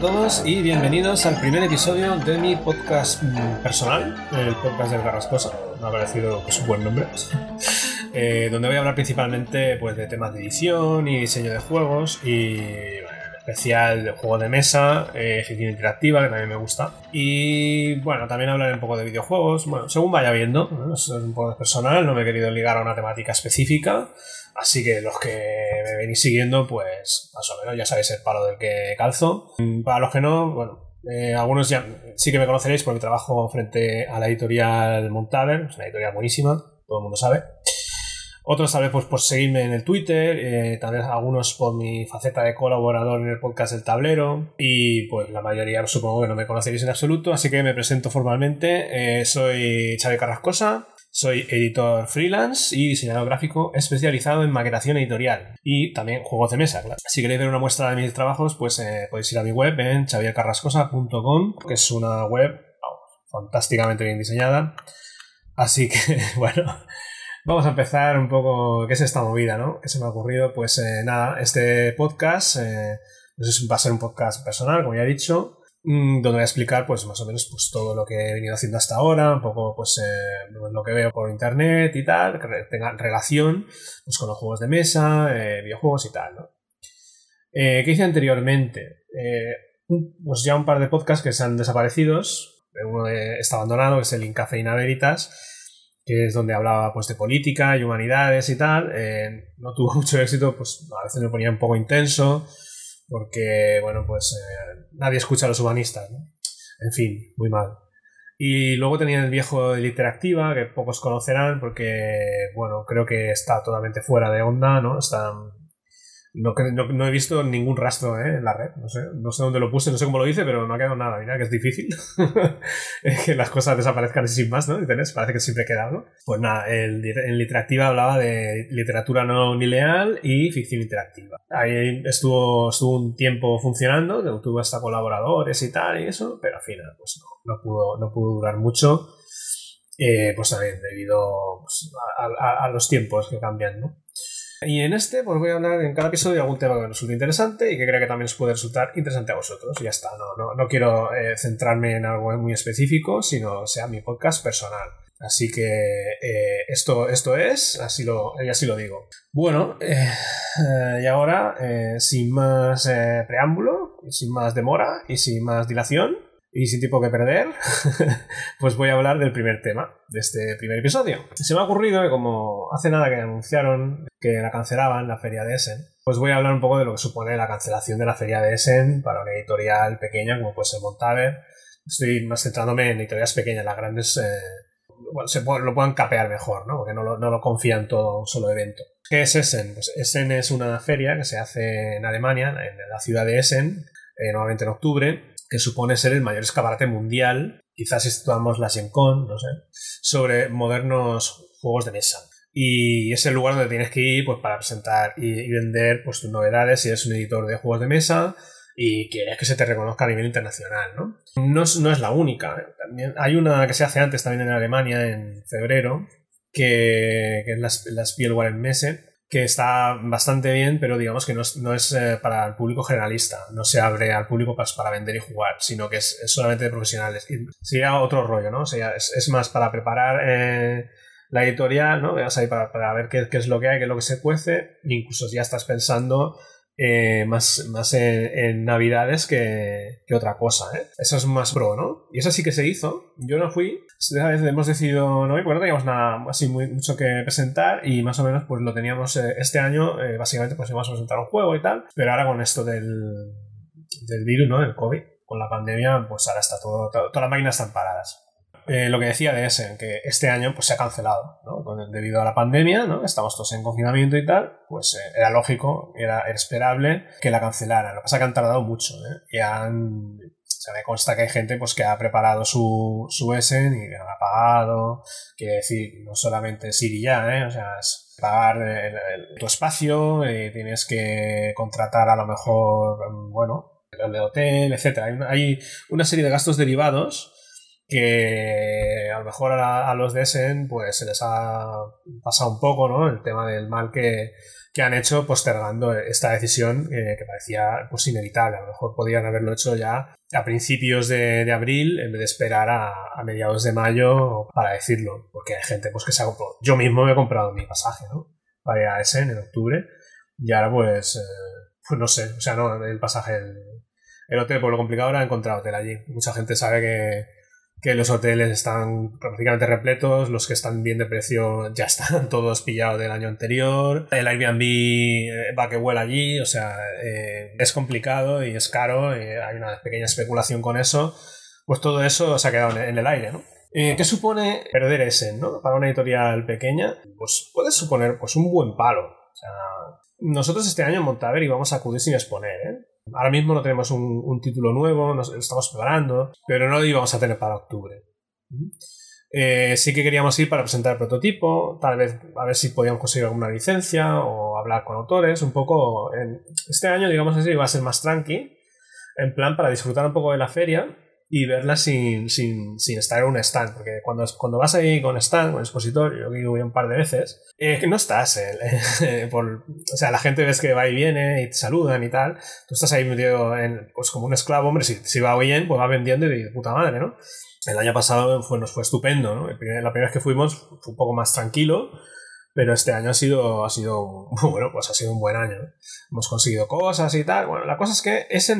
todos y bienvenidos al primer episodio de mi podcast mm, personal, el podcast del Garrascosa. Me ha parecido pues, un buen nombre. Eh, donde voy a hablar principalmente pues, de temas de edición y diseño de juegos y especial de juego de mesa, eh, interactiva, que también me gusta. Y bueno, también hablaré un poco de videojuegos, bueno, según vaya viendo, ¿no? es un poco personal, no me he querido ligar a una temática específica. Así que los que me venís siguiendo, pues más o menos ya sabéis el palo del que calzo. Para los que no, bueno, eh, algunos ya sí que me conoceréis por mi trabajo frente a la editorial Montaver, es una editorial buenísima, todo el mundo sabe. Otros tal vez pues, por seguirme en el Twitter, eh, tal vez algunos por mi faceta de colaborador en el podcast del tablero y pues la mayoría supongo que no me conoceréis en absoluto, así que me presento formalmente. Eh, soy Xavi Carrascosa, soy editor freelance y diseñador gráfico especializado en maquetación editorial y también juegos de mesa. Si queréis ver una muestra de mis trabajos, pues eh, podéis ir a mi web en xaviercarrascosa.com, que es una web fantásticamente bien diseñada. Así que, bueno, vamos a empezar un poco qué es esta movida, ¿no? ¿Qué se me ha ocurrido? Pues eh, nada, este podcast eh, pues va a ser un podcast personal, como ya he dicho, Mm, donde voy a explicar pues más o menos pues todo lo que he venido haciendo hasta ahora, un poco pues eh, lo que veo por internet y tal, que tenga relación pues, con los juegos de mesa, eh, videojuegos y tal, ¿no? Eh, ¿Qué hice anteriormente? pues ya un par de podcasts que se han desaparecido. Uno está abandonado, que es el Incafeina Veritas, que es donde hablaba pues de política y humanidades y tal. no tuvo mucho éxito, pues a veces me ponía un poco intenso porque, bueno, pues eh, nadie escucha a los humanistas, ¿no? En fin, muy mal. Y luego tenía el viejo de Interactiva, que pocos conocerán, porque, bueno, creo que está totalmente fuera de onda, ¿no? Está no, he visto ningún rastro ¿eh? en la red. No sé, no sé dónde lo puse, no sé cómo lo hice, pero no ha quedado nada. Mira que es difícil que las cosas desaparezcan sin más, ¿no? Parece que siempre queda algo. Pues nada, el, en Literativa hablaba de literatura no lineal y ficción interactiva. Ahí estuvo, estuvo un tiempo funcionando, tuvo hasta colaboradores y tal y eso, pero al final pues no, no, pudo, no pudo durar mucho. Eh, pues también debido pues, a, a los tiempos que cambian, ¿no? Y en este, pues voy a hablar en cada episodio de algún tema que me resulte interesante y que crea que también os puede resultar interesante a vosotros. Ya está, no, no, no quiero eh, centrarme en algo muy específico, sino sea mi podcast personal. Así que eh, esto, esto es, así lo, y así lo digo. Bueno, eh, y ahora, sin más preámbulo, sin más demora y sin más dilación, y sin tiempo que perder, pues voy a hablar del primer tema de este primer episodio. Se me ha ocurrido que como hace nada que anunciaron que la cancelaban, la feria de Essen, pues voy a hablar un poco de lo que supone la cancelación de la feria de Essen para una editorial pequeña como puede ser Montaver. Estoy más centrándome en editoriales pequeñas, las grandes eh, bueno, se lo puedan capear mejor, ¿no? porque no lo, no lo confían todo un solo evento. ¿Qué es Essen? Pues Essen es una feria que se hace en Alemania, en la ciudad de Essen, eh, nuevamente en octubre, que supone ser el mayor escaparate mundial, quizás si situamos la Con, no sé, sobre modernos juegos de mesa. Y es el lugar donde tienes que ir pues, para presentar y, vender pues, tus novedades si eres un editor de juegos de mesa y quieres que se te reconozca a nivel internacional. No, no, es, la única. ¿eh? También hay una que se hace antes también en Alemania en febrero, que, es la, la Spielwaren Messe, que está bastante bien, pero digamos que no es, eh, para el público generalista, no se abre al público para, para vender y jugar, sino que es, solamente de profesionales. sería otro rollo, ¿no? O sea, es, más para preparar eh, la editorial, ¿no? Vas ahí para, para ver qué, qué, es lo que hay, qué es lo que se cuece, incluso ya estás pensando eh, más, más en, Navidades que, que, otra cosa, ¿eh? Eso es más pro, ¿no? Y eso sí que se hizo. Yo no fui. Esta vez hemos decidido no ir porque no teníamos nada así mucho que presentar y más o menos pues lo teníamos eh, este año. Eh, básicamente pues íbamos a presentar un juego y tal. Pero ahora con esto del, del virus, ¿no? Del COVID, con la pandemia, pues ahora está todo todas las máquinas están paradas. Eh, lo que decía de ese, que este año pues, se ha cancelado, ¿no? debido a la pandemia, ¿no? estamos todos en confinamiento y tal, pues eh, era lógico, era, esperable que la cancelaran. Lo que pasa es que han tardado mucho, ¿eh? y han, se me consta que hay gente pues, que ha preparado su, su Essen y no ha pagado, quiere decir, no solamente Siri ya, ¿eh? o sea, es pagar tu espacio, tienes que contratar a lo mejor, bueno, el hotel, etc. Hay, hay una serie de gastos derivados que a lo mejor a, los de Essen pues se les ha pasado un poco, ¿no? El tema del mal que, que han hecho postergando esta decisión eh, que parecía pues inevitable. A lo mejor podrían haberlo hecho ya a principios de, abril en vez de esperar a, mediados de mayo para decirlo, porque hay gente pues que se ha comprado. Yo mismo me he comprado mi pasaje, ¿no? Para ir a Essen en octubre y ahora pues, eh, pues no sé, o sea, no, el pasaje, el, el hotel, por lo complicado era encontrar hotel allí. Mucha gente sabe que que los hoteles están prácticamente repletos, los que están bien de precio ya están todos pillados del año anterior, el Airbnb eh, va que vuela allí, o sea, eh, es complicado y es caro, hay una pequeña especulación con eso, pues todo eso se ha quedado en el aire, ¿no? Eh, ¿Qué supone perder ese, ¿no? Para una editorial pequeña, pues puede suponer pues un buen palo. O sea, nosotros este año en Montaver íbamos a acudir sin exponer, ¿eh? Ahora mismo no tenemos un, título nuevo, nos estamos preparando, pero no lo íbamos a tener para octubre. Eh, sí que queríamos ir para presentar el prototipo, tal vez a ver si podíamos conseguir alguna licencia o hablar con autores, un poco. este año, digamos así, va a ser más tranqui, en plan para disfrutar un poco de la feria y verla sin, sin, sin, estar en un stand. Porque cuando, cuando vas ahí con stand, con expositor, yo que voy un par de veces, eh, no estás. Eh, por, o sea, la gente ves que va y viene y te saludan y tal. Tú estás ahí metido en, pues como un esclavo, hombre, si, si va bien, pues va vendiendo y de puta madre, ¿no? El año pasado fue, nos fue estupendo, ¿no? la primera vez que fuimos fue un poco más tranquilo pero este año ha sido, ha sido, bueno, pues ha sido un buen año. Hemos conseguido cosas y tal. Bueno, la cosa es que ese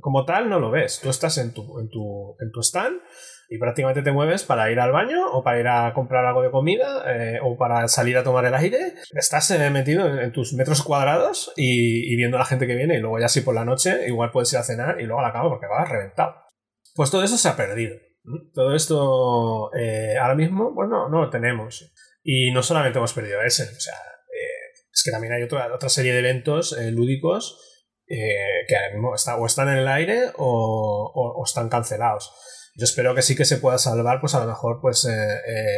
como tal no lo ves. Tú estás en tu, en tu, en tu stand y prácticamente te mueves para ir al baño o para ir a comprar algo de comida eh, o para salir a tomar el aire. Estás eh, metido en, tus metros cuadrados y, viendo a la gente que viene y luego ya así por la noche igual puedes ir a cenar y luego a la cama porque vas reventado. Pues todo eso se ha perdido. Todo esto eh, ahora mismo, bueno, no lo tenemos. Y no solamente hemos perdido ese, o sea, eh, es que también hay otra, otra serie de eventos eh, lúdicos eh, que está, o están en el aire o, o, están cancelados. Yo espero que sí que se pueda salvar, pues a lo mejor, pues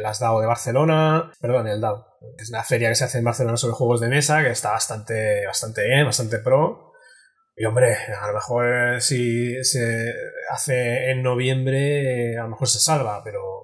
las DAO de Barcelona, perdón, el DAO, que es una feria que se hace en Barcelona sobre juegos de mesa, que está bastante, bastante bien, bastante pro. Y hombre, a lo mejor si se hace en noviembre, a lo mejor se salva, pero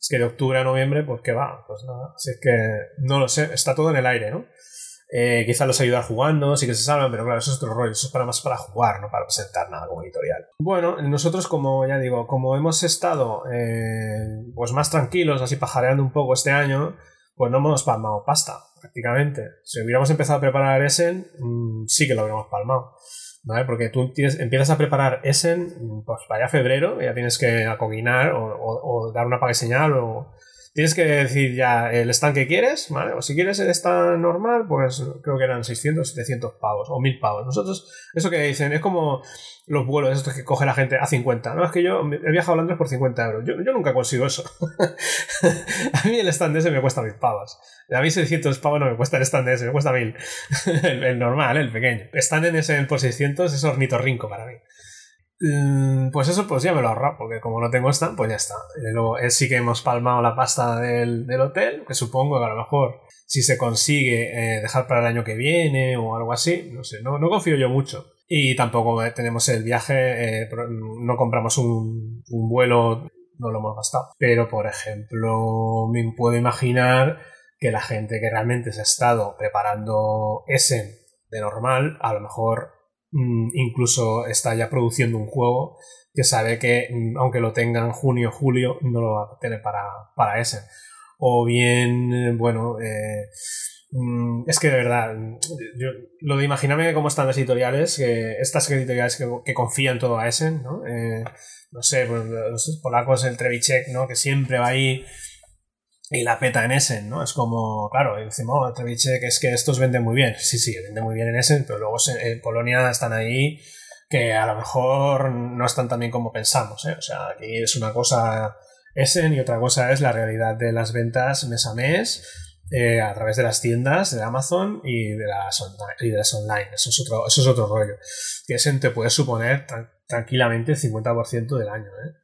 es que de octubre a noviembre, pues qué va, pues nada. Así es que no lo sé, está todo en el aire, ¿no? Eh, quizá los ayudar jugando, sí que se salvan, pero claro, eso es otro rollo, eso es para más para jugar, no para presentar nada como editorial. Bueno, nosotros como ya digo, como hemos estado eh, pues más tranquilos, así pajareando un poco este año, pues no hemos palmado pasta, prácticamente. Si hubiéramos empezado a preparar Essen, mm, sí que lo hubiéramos palmado. Porque tú empiezas a preparar Essen, pues vaya febrero, ya tienes que acoginar o, dar una paga señal o tienes que decir ya el stand que quieres, ¿vale? O si quieres el stand normal, pues creo que eran 600, 700 pavos o 1000 pavos. Nosotros, eso que dicen, es como los vuelos estos que coge la gente a 50. No, es que yo he viajado a Londres por 50 euros. Yo, nunca consigo eso. a mí el stand ese me cuesta 1000 pavos. A mí 600 pavos no me cuesta el stand ese, me cuesta 1000. el, normal, el pequeño. Stand en ese por 600 es ornitorrinco para mí. Mm, pues eso, pues ya me lo ahorro, porque como no tengo stand, pues ya está. luego eh, sí que hemos palmado la pasta del, del, hotel, que supongo que a lo mejor si se consigue eh, dejar para el año que viene o algo así, no sé, no, no confío yo mucho. Y tampoco eh, tenemos el viaje, no compramos un, vuelo, no lo hemos gastado. Pero, por ejemplo, me puedo imaginar que la gente que realmente se ha estado preparando ese de normal, a lo mejor incluso está ya produciendo un juego que sabe que mm, aunque lo tenga en junio o julio, no lo va a tener para, para ese. O bien, bueno, eh, Mm, es que de verdad, yo, lo de imaginarme cómo están las editoriales, que estas editoriales que, confían todo a Essen, ¿no? Eh, no sé, pues, los polacos, el Trevichek, ¿no? Que siempre va ahí y la peta en Essen, ¿no? Es como, claro, decimos, oh, Trevichek es que estos venden muy bien. Sí, sí, venden muy bien en Essen, pero luego en Polonia están ahí que a lo mejor no están tan bien como pensamos, ¿eh? O sea, aquí es una cosa Essen y otra cosa es la realidad de las ventas mes a mes eh, a través de las tiendas de Amazon y de las, y de las online. Eso es, otro, eso es otro rollo. Que ese te puede suponer tranquilamente el 50% del año. ¿eh?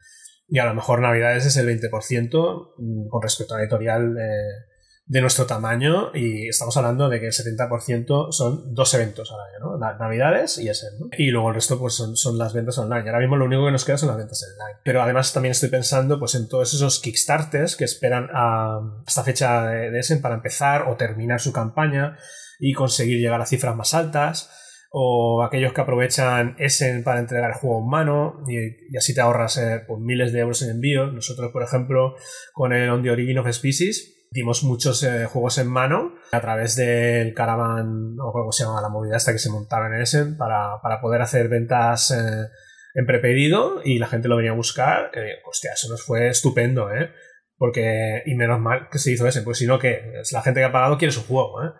Y a lo mejor Navidades es el 20% mm, con respecto a la editorial eh, de nuestro tamaño y estamos hablando de que el 70% son dos eventos al año, ¿no? Navidades y ese, ¿no? Y luego el resto pues son, son, las ventas online. Ahora mismo lo único que nos queda son las ventas online. Pero además también estoy pensando pues en todos esos Kickstarters que esperan a esta fecha de, de ese para empezar o terminar su campaña y conseguir llegar a cifras más altas o aquellos que aprovechan Essen para entregar el juego en mano y, así te ahorras eh, pues, miles de euros en envío. Nosotros, por ejemplo, con el On the Origin of Species dimos muchos eh, juegos en mano a través del caravan o como se llama la movida esta que se montaba en Essen para, para poder hacer ventas eh, en prepedido y la gente lo venía a buscar. hostia, eso nos fue estupendo, ¿eh? Porque, y menos mal que se hizo ese, pues si no, que la gente que ha pagado quiere su juego, ¿eh?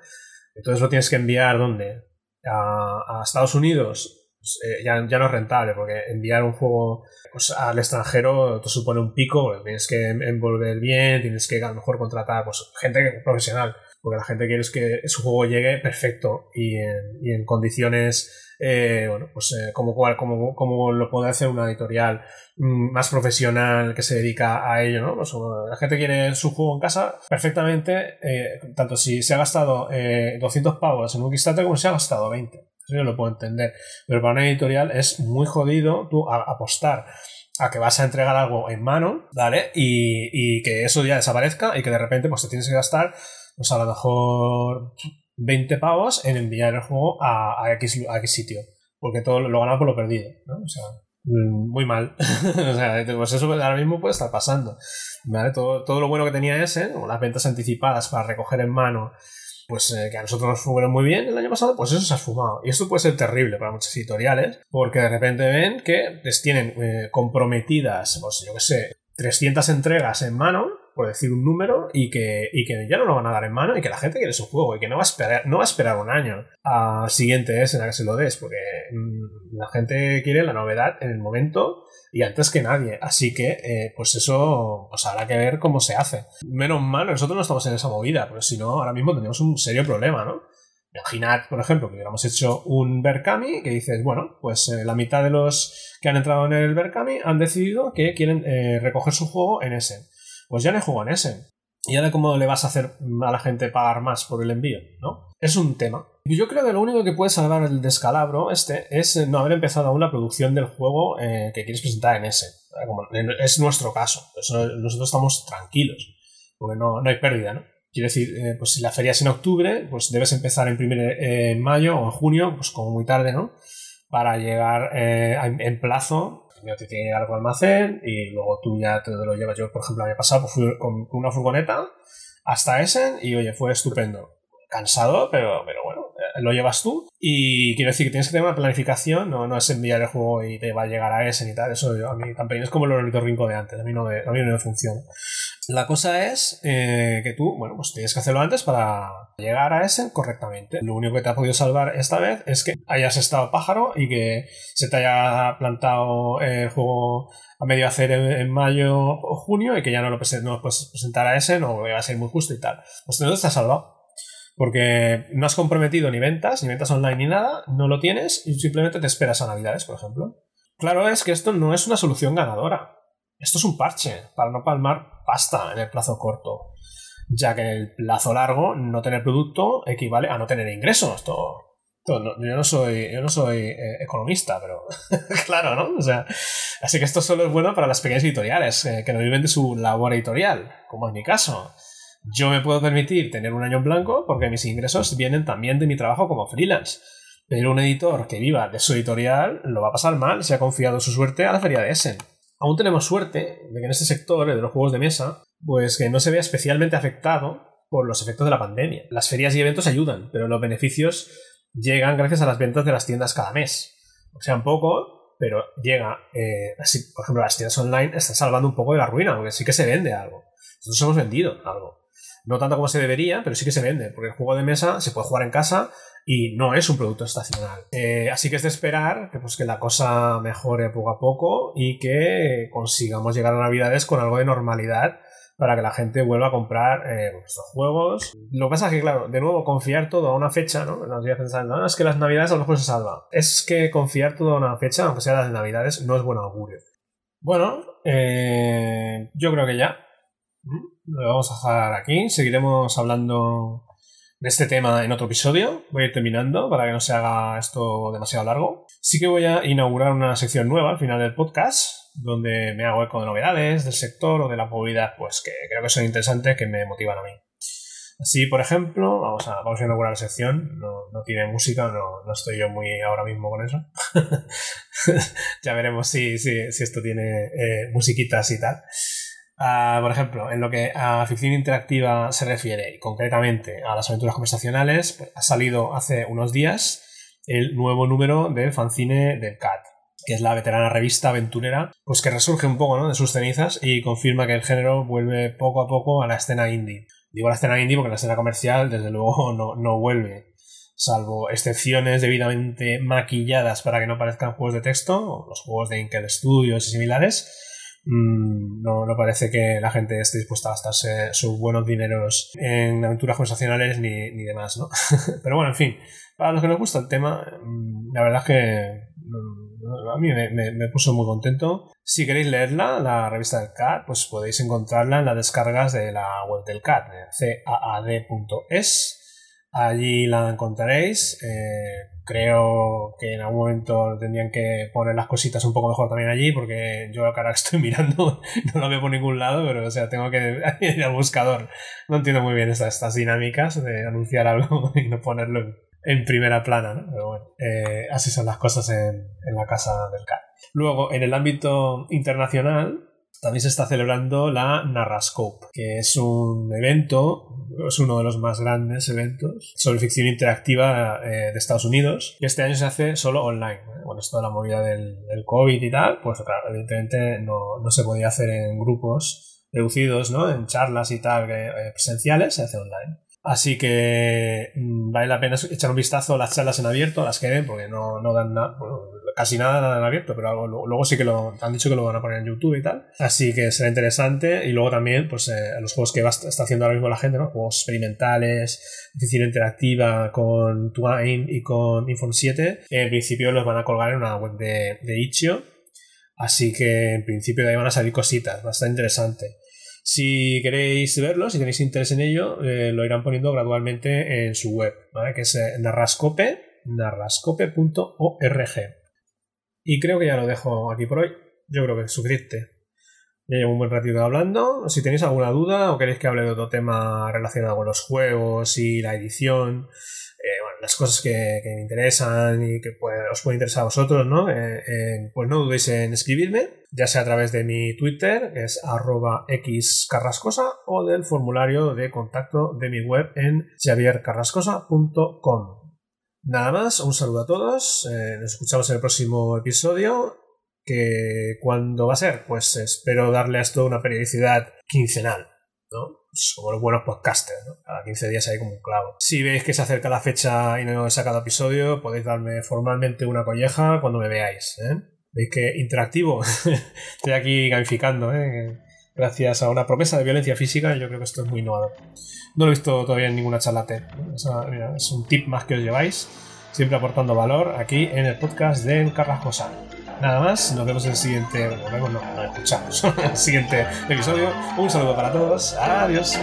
Entonces lo tienes que enviar, ¿dónde? A, Estados Unidos pues, eh, ya, ya, no es rentable, porque enviar un juego pues, al extranjero te supone un pico, tienes que envolver bien, tienes que a lo mejor contratar pues, gente profesional, porque la gente quiere que su juego llegue perfecto y en, y en condiciones, eh, bueno, pues eh, como, cual, como, lo puede hacer una editorial mm, más profesional que se dedica a ello, ¿no? Pues, la gente quiere su juego en casa perfectamente, tanto si se ha gastado 200 pavos en un Kickstarter como si ha gastado 20. Eso yo lo puedo entender. Pero para una editorial es muy jodido tú apostar a que vas a entregar algo en mano, ¿vale? Y, y, que eso ya desaparezca y que de repente pues te tienes que gastar, pues a lo mejor 20 pavos en enviar el juego a, a, X, sitio. Porque todo lo ganado por lo perdido, ¿no? O sea, mm, muy mal. o sea, pues eso ahora mismo puede estar pasando. ¿Vale? Todo, todo lo bueno que tenía ese, o las ventas anticipadas para recoger en mano pues eh, que a nosotros nos fueron muy bien el año pasado, pues eso se ha fumado. Y esto puede ser terrible para muchos editoriales, porque de repente ven que les tienen eh, comprometidas, pues yo qué sé, 300 entregas en mano, por decir un número, y que, y que ya no lo van a dar en mano y que la gente quiere su juego y que no va a esperar, no va a esperar un año al siguiente es en la que se lo des, porque mm, la gente quiere la novedad en el momento y antes que nadie. Así que, eh, pues eso, pues habrá que ver cómo se hace. Menos mal, nosotros no estamos en esa movida, porque si no, ahora mismo tenemos un serio problema, ¿no? Imaginad, por ejemplo, que hubiéramos hecho un Berkami que dices, bueno, pues eh, la mitad de los que han entrado en el Berkami han decidido que quieren eh, recoger su juego en Essen. Pues ya no juego en Essen. ¿Y ahora cómo le vas a hacer a la gente pagar más por el envío? ¿No? Es un tema. Yo creo que lo único que puede salvar el descalabro este es eh, no haber empezado aún la producción del juego eh, que quieres presentar en ese. es nuestro caso. nosotros estamos tranquilos. Porque no, hay pérdida, ¿no? Quiere decir, eh, pues si la feria es en octubre, pues debes empezar en, primer, en mayo o en junio, pues como muy tarde, ¿no? Para llegar en plazo primero te tiene que llegar a almacén y luego tú ya te lo llevas. Yo, por ejemplo, año pasado pues, con, una furgoneta hasta Essen y oye, fue estupendo. Cansado, pero, pero bueno, eh, lo llevas tú. Y quiero decir que tienes que tener una planificación, no, no es enviar el juego y te va a llegar a Essen y tal. Eso a mí también es como el rinco de antes, a mí no me, a mí no me funciona. La cosa es eh, que tú, bueno, pues tienes que hacerlo antes para llegar a ese correctamente. Lo único que te ha podido salvar esta vez es que hayas estado pájaro y que se te haya plantado el juego a medio hacer en, mayo o junio y que ya no lo, no puedes presentar a ese, no va a ser muy justo y tal. Pues entonces te ha salvado. Porque no has comprometido ni ventas, ni ventas online ni nada, no lo tienes y simplemente te esperas a Navidades, por ejemplo. Claro es que esto no es una solución ganadora. Esto es un parche para no palmar pasta en el plazo corto, ya que en el plazo largo no tener producto equivale a no tener ingresos. Todo, yo no soy, yo no soy eh, economista, pero claro, ¿no? O sea, así que esto solo es bueno para las pequeñas editoriales eh, que no viven de su labor editorial, como en mi caso. Yo me puedo permitir tener un año en blanco porque mis ingresos vienen también de mi trabajo como freelance. Pero un editor que viva de su editorial lo va a pasar mal si ha confiado su suerte a la feria de Essen aún tenemos suerte de que en este sector de los juegos de mesa, pues que no se vea especialmente afectado por los efectos de la pandemia. Las ferias y eventos ayudan, pero los beneficios llegan gracias a las ventas de las tiendas cada mes. O sea, un poco, pero llega. Eh, así, por ejemplo, las tiendas online están salvando un poco de la ruina, porque sí que se vende algo. Nosotros hemos vendido algo. No tanto como se debería, pero sí que se vende, porque el juego de mesa se puede jugar en casa y no es un producto estacional. Eh, así que es de esperar que, pues, que la cosa mejore poco a poco y que consigamos llegar a Navidades con algo de normalidad para que la gente vuelva a comprar eh, nuestros juegos. Lo que pasa es que, claro, de nuevo, confiar todo a una fecha, ¿no? Nos voy pensando, no, es que las Navidades a lo mejor se salva. Es que confiar todo a una fecha, aunque sea las Navidades, no es buen augurio. Bueno, eh, yo creo que ya. lo vamos a dejar aquí. Seguiremos hablando de este tema en otro episodio. Voy a ir terminando para que no se haga esto demasiado largo. Sí que voy a inaugurar una sección nueva al final del podcast, donde me hago eco de novedades del sector o de la movilidad, pues que creo que son interesantes, que me motivan a mí. Así, por ejemplo, vamos a, inaugurar la sección. No, tiene música, no, estoy yo muy ahora mismo con eso. ya veremos si, si, esto tiene eh, musiquitas y tal. Ah, por ejemplo, en lo que a ficción interactiva se refiere, y concretamente a las aventuras conversacionales, pues, ha salido hace unos días el nuevo número del fanzine del CAT, que es la veterana revista aventurera, pues que resurge un poco de sus cenizas y confirma que el género vuelve poco a poco a la escena indie. Digo la escena indie porque la escena comercial, desde luego, no, no vuelve salvo excepciones debidamente maquilladas para que no parezcan juegos de texto, los juegos de Inkel Studios y similares, Mm, no, no, parece que la gente esté dispuesta a gastarse sus buenos dineros en aventuras conversacionales ni, ni demás, ¿no? Pero bueno, en fin, para los que nos gusta el tema, mm, la verdad es que mm, a mí me, puso muy contento. Si queréis leerla, la revista del CAD, pues podéis encontrarla en las descargas de la web del CAD, caad.es. Allí la encontraréis. Eh, creo que en algún momento tendrían que poner las cositas un poco mejor también allí, porque yo ahora estoy mirando no lo veo por ningún lado, pero o sea, tengo que ir al buscador. No entiendo muy bien estas, dinámicas de anunciar algo y no ponerlo en, primera plana, ¿no? Pero bueno, eh, así son las cosas en, en la casa del CAR. Luego, en el ámbito internacional, también se está celebrando la Narrascope, que es un evento, es uno de los más grandes eventos sobre ficción interactiva eh, de Estados Unidos. Y este año se hace solo online. Bueno, esto de la movida del, COVID y tal, pues claro, evidentemente no, no, se podía hacer en grupos reducidos, ¿no? En charlas y tal, eh, presenciales, se hace online. Así que mm, vale la pena echar un vistazo a las charlas en abierto, las que ven, porque no, no dan nada, casi nada, en abierto, pero luego, sí que lo han dicho que lo van a poner en YouTube y tal. Así que será interesante. Y luego también, pues, eh, los juegos que va, está haciendo ahora mismo la gente, ¿no? Juegos experimentales, oficina interactiva con Twine y con Infon 7. En principio los van a colgar en una web de, Itch.io. Así que en principio de ahí van a salir cositas, bastante interesante. Si queréis verlo, si tenéis interés en ello, eh, lo irán poniendo gradualmente en su web, ¿vale? que es eh, narrascope, narrascope.org. Y creo que ya lo dejo aquí por hoy. Yo creo que es suficiente. Ya llevo un buen ratito hablando. Si tenéis alguna duda o queréis que hable de otro tema relacionado con los juegos y la edición, eh, bueno, las cosas que, me interesan y que os pueden interesar a vosotros, ¿no? Eh, eh, pues no dudéis en escribirme, ya sea a través de mi Twitter, que es arroba xcarrascosa, o del formulario de contacto de mi web en javiercarrascosa.com. Nada más, un saludo a todos, eh, nos escuchamos en el próximo episodio, que cuando va a ser, pues espero darle a esto una periodicidad quincenal, ¿no? Como los buenos podcasters, ¿no? Cada 15 días hay como un clavo. Si veis que se acerca la fecha y no he sacado episodio, podéis darme formalmente una colleja cuando me veáis, ¿eh? Veis que interactivo, estoy aquí gamificando, ¿eh? Gracias a una promesa de violencia física, yo creo que esto es muy innovador. No lo he visto todavía en ninguna charla es un tip más que os lleváis, siempre aportando valor aquí en el podcast de Carrascosa. Nada más, nos vemos en el siguiente. Bueno, no, nos escuchamos en el siguiente episodio. Un saludo para todos. Adiós.